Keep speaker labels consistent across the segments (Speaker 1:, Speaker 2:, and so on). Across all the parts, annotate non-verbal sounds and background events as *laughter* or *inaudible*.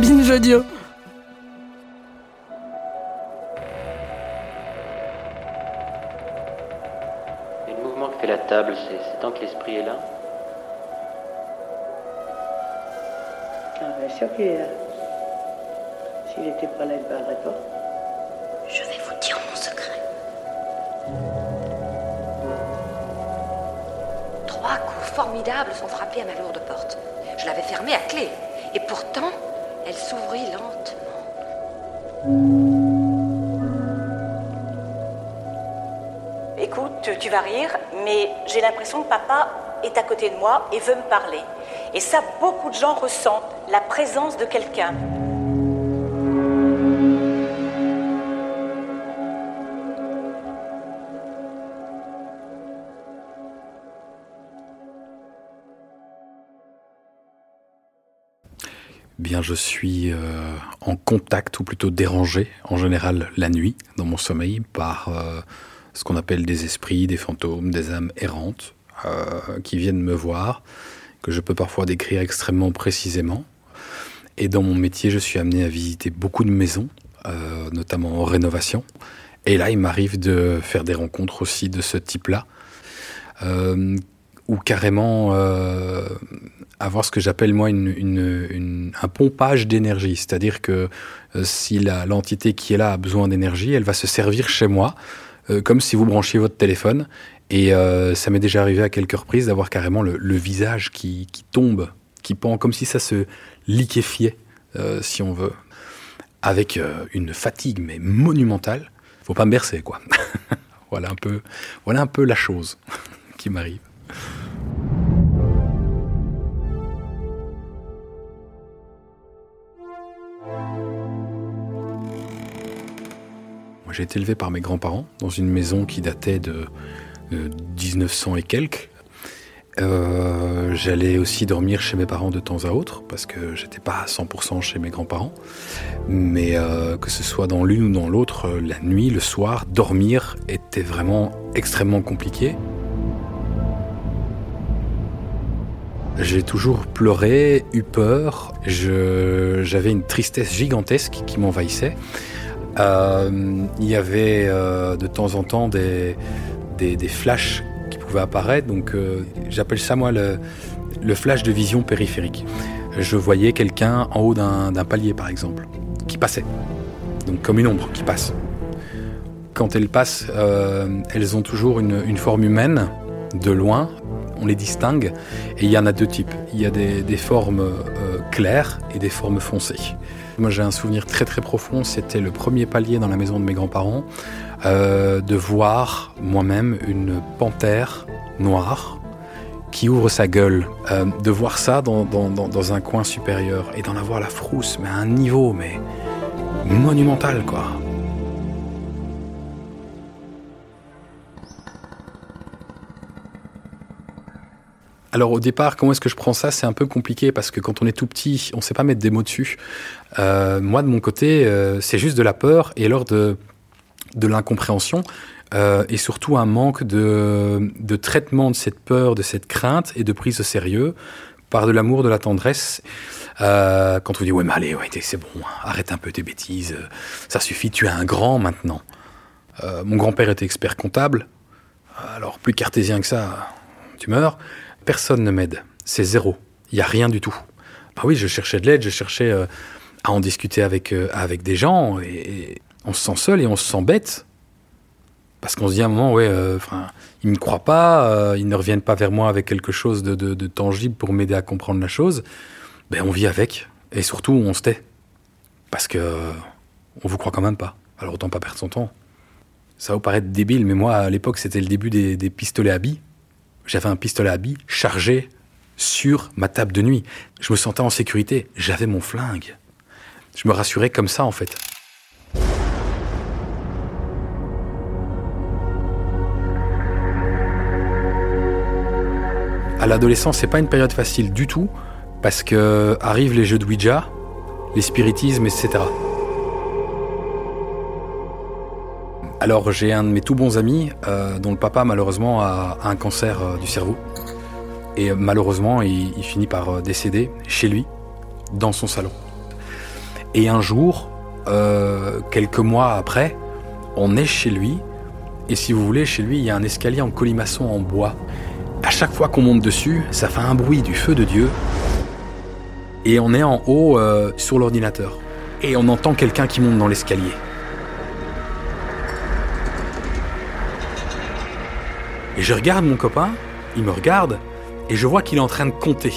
Speaker 1: Binge audio.
Speaker 2: Et le mouvement que fait la table, c'est tant que l'esprit est là.
Speaker 3: Ah, bien sûr qu'il est là. S'il n'était pas là, il ne parlerait pas.
Speaker 4: Je vais vous dire mon secret. Trois coups formidables sont frappés à ma lourde porte. Je l'avais fermée à clé. Et pourtant, elle s'ouvrit lentement.
Speaker 5: Écoute, tu, vas rire, mais j'ai l'impression que papa est à côté de moi et veut me parler. Et ça, beaucoup de gens ressentent la présence de quelqu'un.
Speaker 6: Je suis euh, en contact ou plutôt dérangé en général la nuit dans mon sommeil par euh, ce qu'on appelle des esprits, des fantômes, des âmes errantes euh, qui viennent me voir, que je peux parfois décrire extrêmement précisément. Et dans mon métier, je suis amené à visiter beaucoup de maisons, notamment en rénovation. Et là, il m'arrive de faire des rencontres aussi de ce type-là, ou carrément euh, avoir ce que j'appelle moi une, un pompage d'énergie. C'est-à-dire que euh, si l'entité qui est là a besoin d'énergie, elle va se servir chez moi, euh, comme si vous branchiez votre téléphone. Et euh, ça m'est déjà arrivé à quelques reprises d'avoir carrément le, le visage qui, qui tombe, qui pend, comme si ça se liquéfiait, si on veut, avec une fatigue mais monumentale. Faut pas me bercer, quoi. *laughs* voilà un peu, voilà un peu la chose *laughs* qui m'arrive. J'ai été élevé par mes grands-parents dans une maison qui datait de, de 1900 et quelques. Euh, J'allais aussi dormir chez mes parents de temps à autre parce que j'étais pas à 100% chez mes grands-parents. Mais euh, que ce soit dans l'une ou dans l'autre, la nuit, le soir, dormir était vraiment extrêmement compliqué. J'ai toujours pleuré, eu peur. J'avais une tristesse gigantesque qui m'envahissait. Euh, il y avait euh, de temps en temps des, des, flashs qui pouvaient apparaître. Donc, euh, j'appelle ça moi le, le flash de vision périphérique. Je voyais quelqu'un en haut d'un palier, par exemple, qui passait. Donc, comme une ombre qui passe. Quand elles passent, elles ont toujours une, une forme humaine, de loin. On les distingue. Et il y en a deux types. Il y a des, formes euh, claires et des formes foncées. Moi, j'ai un souvenir très très profond. C'était le premier palier dans la maison de mes grands-parents, euh, de voir moi-même une panthère noire qui ouvre sa gueule, Euh, de voir ça dans un coin supérieur et d'en avoir la frousse, mais à un niveau mais monumental quoi. Alors au départ, comment est-ce que je prends ça? C'est un peu compliqué parce que quand on est tout petit, on sait pas mettre des mots dessus. Euh, moi, de mon côté, euh, c'est juste de la peur et alors de, de l'incompréhension euh, et surtout un manque de, de traitement de cette peur, de cette crainte et de prise au sérieux par de l'amour, de la tendresse. Quand on dit ouais mais allez, ouais, c'est bon, arrête un peu tes bêtises, ça suffit, tu es un grand maintenant. Mon grand-père était expert comptable, alors plus cartésien que ça, tu meurs. Personne ne m'aide, c'est zéro, il n'y a rien du tout. Bah oui, je cherchais de l'aide, je cherchais euh, à en discuter avec, euh, avec des gens, et, on se sent seul et on se sent bête. Parce qu'on se dit à un moment, ouais, euh, ils ne me croient pas, ils ne reviennent pas vers moi avec quelque chose de, tangible pour m'aider à comprendre la chose. Ben, on vit avec, et surtout, on se tait. Parce que on vous croit quand même pas. Alors autant pas perdre son temps. Ça va vous paraître débile, mais moi, à l'époque, c'était le début des, des pistolets à billes. J'avais un pistolet à billes chargé sur ma table de nuit. Je me sentais en sécurité. J'avais mon flingue. Je me rassurais comme ça, en fait. À l'adolescence, c'est pas une période facile du tout, parce que arrivent les jeux de Ouija, les spiritismes, etc. Alors j'ai un de mes tout bons amis euh, dont le papa malheureusement a, un cancer euh, du cerveau. Et malheureusement il, finit par euh, décéder chez lui, dans son salon. Et un jour, quelques mois après, on est chez lui. Et si vous voulez, chez lui, il y a un escalier en colimaçon en bois. À chaque fois qu'on monte dessus, ça fait un bruit du feu de Dieu. Et on est en haut sur l'ordinateur. Et on entend quelqu'un qui monte dans l'escalier. Et je regarde mon copain, il me regarde, et je vois qu'il est en train de compter.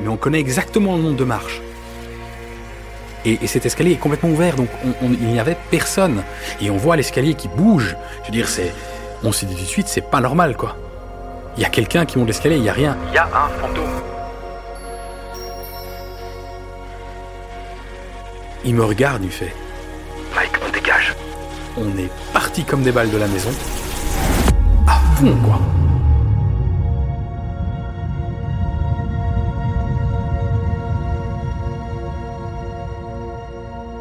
Speaker 6: Mais on connaît exactement le nombre de marches. Et, cet escalier est complètement ouvert, donc il n'y avait personne. Et on voit l'escalier qui bouge. Je veux dire, c'est, on s'est dit tout de suite, c'est pas normal, quoi. Il y a quelqu'un qui monte l'escalier, il n'y a rien.
Speaker 1: Il y a un fantôme.
Speaker 6: Il me regarde, il fait.
Speaker 1: Mike, on dégage.
Speaker 6: On est parti comme des balles de la maison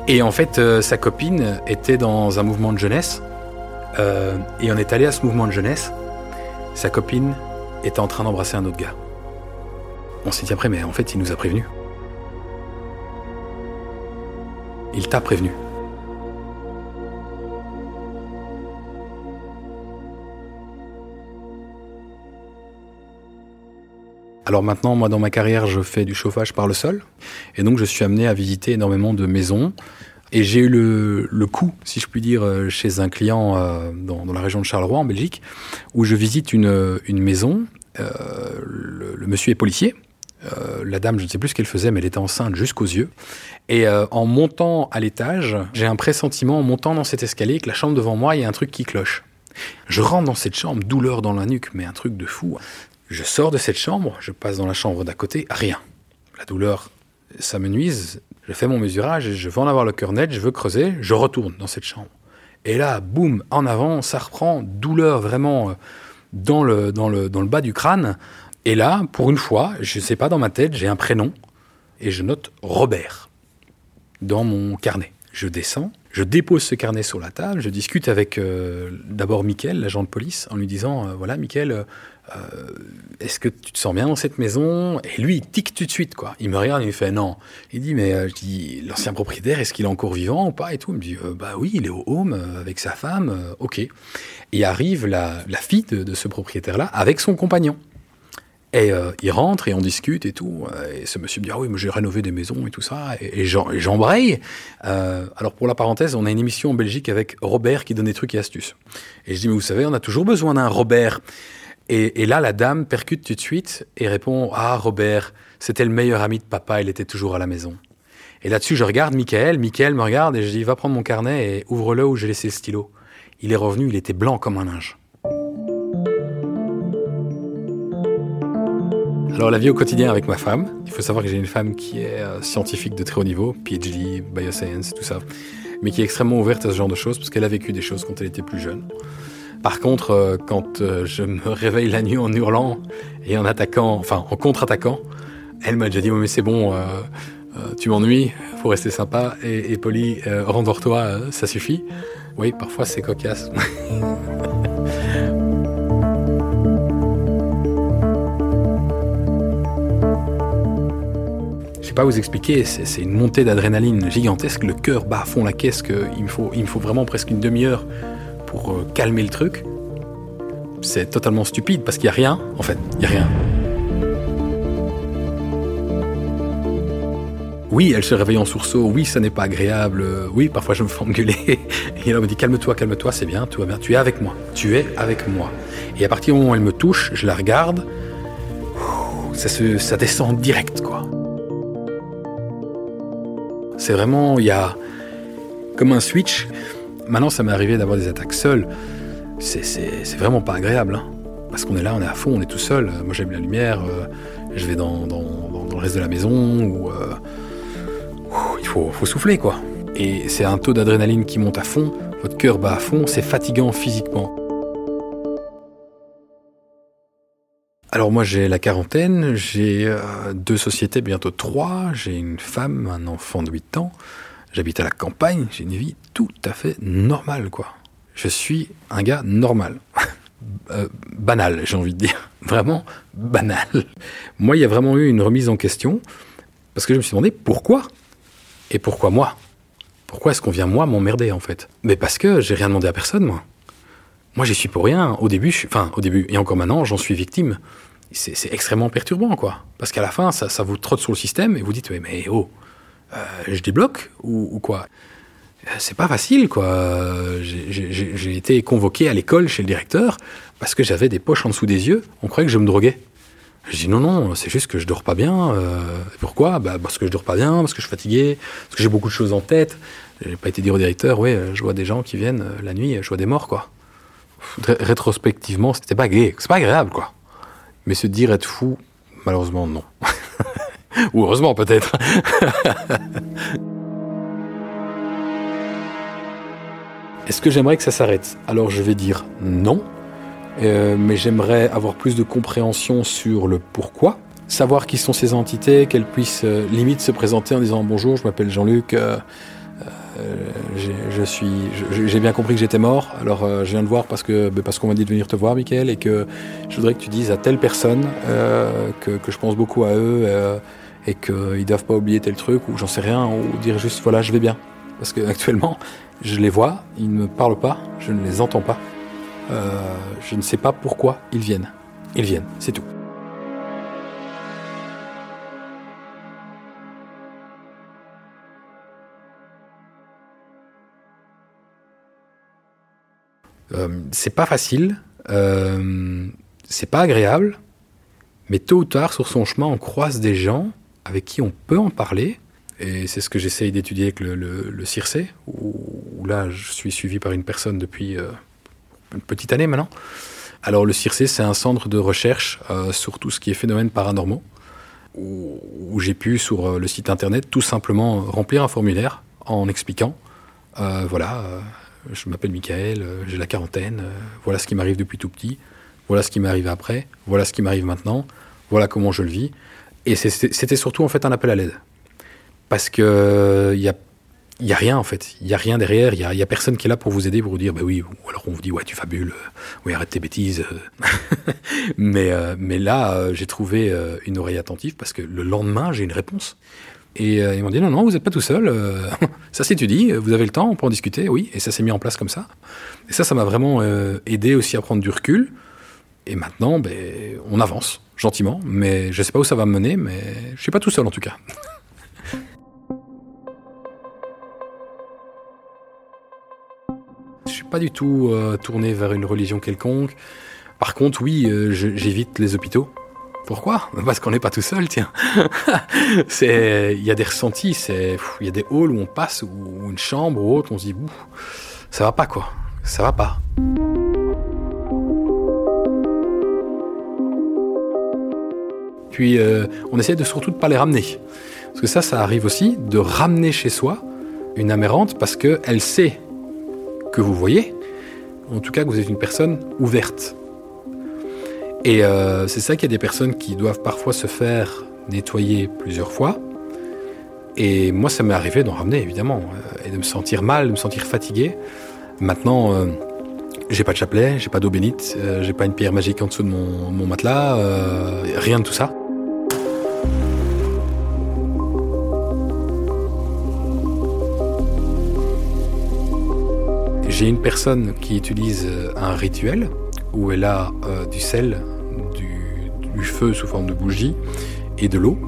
Speaker 6: Et en fait, euh, sa copine était dans un mouvement de jeunesse. Euh, et on est allé à ce mouvement de jeunesse. Sa copine était en train d'embrasser un autre gars. On s'est dit après, mais en fait, il nous a prévenu. Il t'a prévenu. Alors maintenant, moi, dans ma carrière, je fais du chauffage par le sol. Et donc, je suis amené à visiter énormément de maisons. Et j'ai eu le, coup, si je puis dire, euh, chez un client euh, dans, la région de Charleroi, en Belgique, où je visite une, maison. Euh, le, monsieur est policier. la dame, je ne sais plus ce qu'elle faisait, mais elle était enceinte jusqu'aux yeux. Et en montant à l'étage, j'ai un pressentiment, en montant dans cet escalier, que la chambre devant moi, il y a un truc qui cloche. Je rentre dans cette chambre, douleur dans la nuque, mais un truc de fou. Je sors de cette chambre, je passe dans la chambre d'à côté, rien. La douleur, ça me nuise. Je fais mon mesurage je veux en avoir le cœur net, je veux creuser, je retourne dans cette chambre. Et là, boum, en avant, ça reprend, douleur vraiment euh, dans le, dans le, dans le bas du crâne. Et là, pour une fois, je ne sais pas, dans ma tête, j'ai un prénom et je note Robert dans mon carnet. Je descends, je dépose ce carnet sur la table, je discute avec euh, d'abord Mickaël, l'agent de police, en lui disant euh, voilà, Mickaël, euh, est-ce que tu te sens bien dans cette maison? Et lui, il tique tout de suite, quoi. Il me regarde, il me fait non. Il dit mais je dis l'ancien propriétaire, est-ce qu'il est encore vivant ou pas et tout? Il me dit bah oui, il est au home avec sa femme, ok. Et arrive la, fille de ce propriétaire-là avec son compagnon. Et euh, il rentre et on discute et tout. Et ce monsieur me dit Ah oui, mais j'ai rénové des maisons et tout ça. Et, j'embraye. Euh, alors, pour la parenthèse, on a une émission en Belgique avec Robert qui donne des trucs et astuces. Et je dis Mais vous savez, on a toujours besoin d'un Robert. Et, et, là, la dame percute tout de suite et répond Ah, Robert, c'était le meilleur ami de papa, il était toujours à la maison. Et là-dessus, je regarde Michael. Michael me regarde et je dis Va prendre mon carnet et ouvre-le où j'ai laissé le stylo. Il est revenu, il était blanc comme un linge. Alors la vie au quotidien avec ma femme, il faut savoir que j'ai une femme qui est euh, scientifique de très haut niveau, PhD, bioscience, tout ça, mais qui est extrêmement ouverte à ce genre de choses parce qu'elle a vécu des choses quand elle était plus jeune. Par contre, euh, quand euh, je me *laughs* réveille la nuit en hurlant et en attaquant, enfin en contre-attaquant, elle m'a déjà dit mais c'est bon, tu m'ennuies, faut rester sympa et, et poli, rentre toi ça suffit. Oui, parfois c'est cocasse. *laughs* sais pas vous expliquer, c'est une montée d'adrénaline gigantesque, le cœur bat à fond la caisse, il me, faut, il me faut vraiment presque une demi-heure pour euh, calmer le truc. C'est totalement stupide parce qu'il n'y a rien, en fait, il n'y a rien. Oui, elle se réveille en sursaut, oui, ça n'est pas agréable, oui, parfois je me fais engueuler. Et elle me dit calme-toi, calme-toi, c'est bien, tout va bien, tu es avec moi, tu es avec moi. Et à partir du moment où elle me touche, je la regarde, ça descend direct, quoi. C'est vraiment, il y a comme un switch. Maintenant, ça m'est arrivé d'avoir des attaques seules. C'est vraiment pas agréable. Hein. Parce qu'on est là, on est à fond, on est tout seul. Moi j'aime la lumière, euh, je vais dans, le reste de la maison, où euh, il faut, faut souffler quoi. Et c'est un taux d'adrénaline qui monte à fond, votre cœur bat à fond, c'est fatigant physiquement. Alors moi j'ai la quarantaine, j'ai euh, deux sociétés, bientôt trois, j'ai une femme, un enfant de 8 ans, j'habite à la campagne, j'ai une vie tout à fait normale quoi. Je suis un gars normal. *laughs* Euh, banal, j'ai envie de dire. *laughs* Vraiment banal. Moi, il y a vraiment eu une remise en question parce que je me suis demandé pourquoi Et pourquoi moi Pourquoi est-ce qu'on vient moi m'emmerder en fait? Mais parce que j'ai rien demandé à personne moi. Moi, j'y suis pour rien. Au début, enfin, au début et encore maintenant, j'en suis victime. C'est extrêmement perturbant, quoi. Parce qu'à la fin, ça, vous trotte sur le système et vous dites, mais oh, euh, je débloque ou, quoi? Euh, C'est pas facile, quoi. J'ai- été convoqué à l'école chez le directeur parce que j'avais des poches en dessous des yeux. On croyait que je me droguais. Je dis non, non, c'est juste que je dors pas bien. Euh, pourquoi? Bah, Parce que je dors pas bien, parce que je suis fatigué, parce que j'ai beaucoup de choses en tête. J'ai pas été dire au directeur, euh, je vois des gens qui viennent la nuit, je vois des morts, quoi. Ré- Rétrospectivement, c'était pas gay, c'est pas agréable, quoi. Mais se dire être fou, malheureusement, non. *laughs* Ou heureusement, peut-être. *laughs* Est-ce que j'aimerais que ça s'arrête? Alors je vais dire non, Euh, mais j'aimerais avoir plus de compréhension sur le pourquoi, savoir qui sont ces entités, qu'elles puissent euh, limite se présenter en disant bonjour, je m'appelle Jean-Luc, euh, je suis, j'ai bien compris que j'étais mort, alors euh, je viens de voir parce que ben, parce qu'on m'a dit de venir te voir, Michael, et que je voudrais que tu dises à telle personne euh, que, que je pense beaucoup à eux euh, et qu'ils doivent pas oublier tel truc ou j'en sais rien, ou dire juste voilà je vais bien, parce que *laughs* actuellement je les vois, ils ne me parlent pas, je ne les entends pas. Euh, je ne sais pas pourquoi ils viennent. Ils viennent, c'est tout. C'est pas facile, euh, c'est pas agréable, mais tôt ou tard, sur son chemin, on croise des gens avec qui on peut en parler. Et c'est ce que j'essaye d'étudier avec le, CIRCE, où, là, je suis suivi par une personne depuis euh, une petite année maintenant. Alors le CIRCE, c'est un centre de recherche euh, sur tout ce qui est phénomènes paranormaux, où, j'ai pu, sur euh, le site internet, tout simplement remplir un formulaire en expliquant, euh, voilà, euh, je m'appelle Michael, euh, j'ai la quarantaine, euh, voilà ce qui m'arrive depuis tout petit, voilà ce qui m'est arrivé après, voilà ce qui m'arrive maintenant, voilà comment je le vis. Et c'était surtout en fait un appel à l'aide. Parce que il y a, il y a rien en fait, il y a rien derrière, il y a, a personne qui est là pour vous aider, pour vous dire bah oui, ou alors on vous dit ouais tu fabules, euh, oui arrête tes bêtises. euh. *laughs* mais, euh, mais là j'ai trouvé une oreille attentive parce que le lendemain j'ai une réponse. Et ils m'ont dit non, non, vous n'êtes pas tout seul, *laughs* ça s'étudie, vous avez le temps, on peut en discuter, oui, et ça s'est mis en place comme ça. Et ça, ça m'a vraiment aidé aussi à prendre du recul. Et maintenant, ben, on avance, gentiment, mais je ne sais pas où ça va me mener, mais je ne suis pas tout seul en tout cas. *laughs* pas du tout euh, tourné vers une religion quelconque. Par contre, oui, euh, j'évite les hôpitaux. Pourquoi? Parce qu'on n'est pas tout seul, tiens. *laughs* Il y a des ressentis, il y a des halls où on passe ou une chambre ou autre, on se dit, ça va pas quoi, ça va pas. Puis euh, on essaie de surtout de pas les ramener, parce que ça, ça arrive aussi de ramener chez soi une âme errante parce que elle sait que vous voyez, en tout cas que vous êtes une personne ouverte. Et euh, c'est ça qu'il y a des personnes qui doivent parfois se faire nettoyer plusieurs fois. Et moi, ça m'est arrivé d'en ramener, évidemment, euh, et de me sentir mal, de me sentir fatigué. Maintenant, euh, j'ai pas de chapelet, j'ai pas d'eau bénite, euh, j'ai pas une pierre magique en dessous de mon, matelas, rien de tout ça. J'ai une personne qui utilise euh, un rituel où elle a euh, du sel, du, feu sous forme de bougie et de l'eau.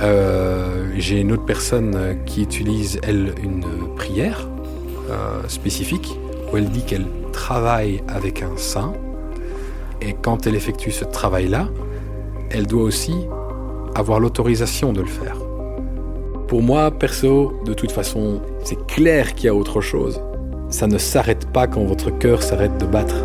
Speaker 6: Euh, J'ai une autre personne qui utilise, elle, une prière spécifique où elle dit qu'elle travaille avec un saint. Et quand elle effectue ce travail-là, elle doit aussi avoir l'autorisation de le faire. Pour moi, perso, de toute façon, c'est clair qu'il y a autre chose ça ne s'arrête pas quand votre cœur s'arrête de battre.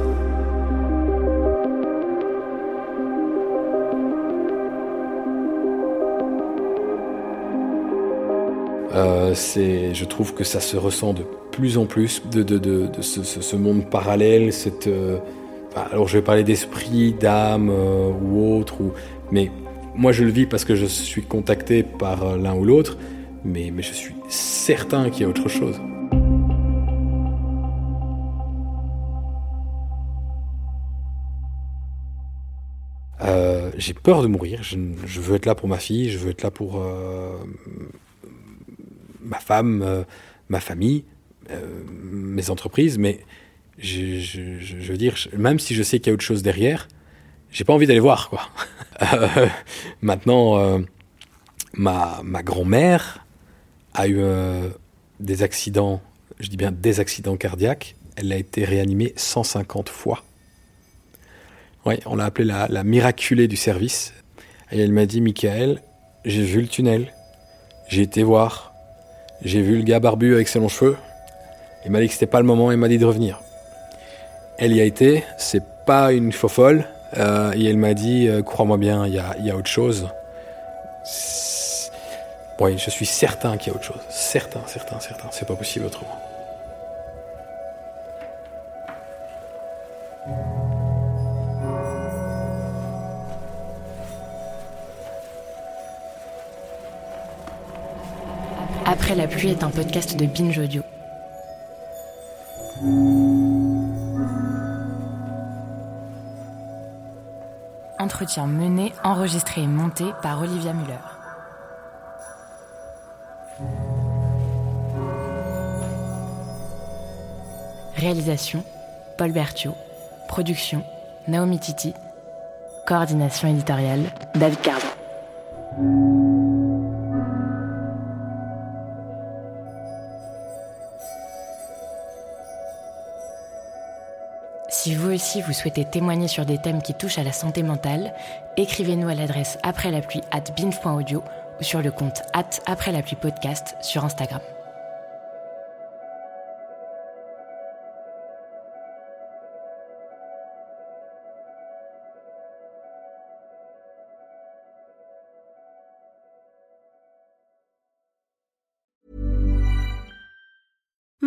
Speaker 6: Euh, c'est, je trouve que ça se ressent de plus en plus de, de, de, ce, ce, monde parallèle, cette, euh, alors je vais parler d'esprit, d'âme euh, ou autre, ou, mais moi je le vis parce que je suis contacté par l'un ou l'autre, mais, mais je suis certain qu'il y a autre chose. J'ai peur de mourir. Je, veux être là pour ma fille, je veux être là pour euh, ma femme, euh, ma famille, euh, mes entreprises, mais je, veux dire, même si je sais qu'il y a autre chose derrière, j'ai pas envie d'aller voir. *laughs* Euh, maintenant, ma, ma grand-mère a eu des accidents, je dis bien des accidents cardiaques. Elle a été réanimée 150 fois. Oui, on l'a appelée la, la, miraculée du service. Et elle m'a dit, Michael, j'ai vu le tunnel, j'ai été voir, j'ai vu le gars barbu avec ses longs cheveux. Il m'a dit que c'était pas le moment, il m'a dit de revenir. Elle y a été, c'est pas une faux folle, euh, et elle m'a dit, euh, crois-moi bien, il y a, y a, autre chose. Oui, je suis certain qu'il y a autre chose. Certain, certain, certain. C'est pas possible autrement.
Speaker 7: Après la pluie est un podcast de Binge Audio. Entretien mené, enregistré et monté par Olivia Muller. Réalisation Paul Berthiaud. Production Naomi Titi. Coordination éditoriale David Cardin. Si vous souhaitez témoigner sur des thèmes qui touchent à la santé mentale, écrivez-nous à l'adresse après la pluie at binf.audio ou sur le compte at après la pluie podcast sur Instagram.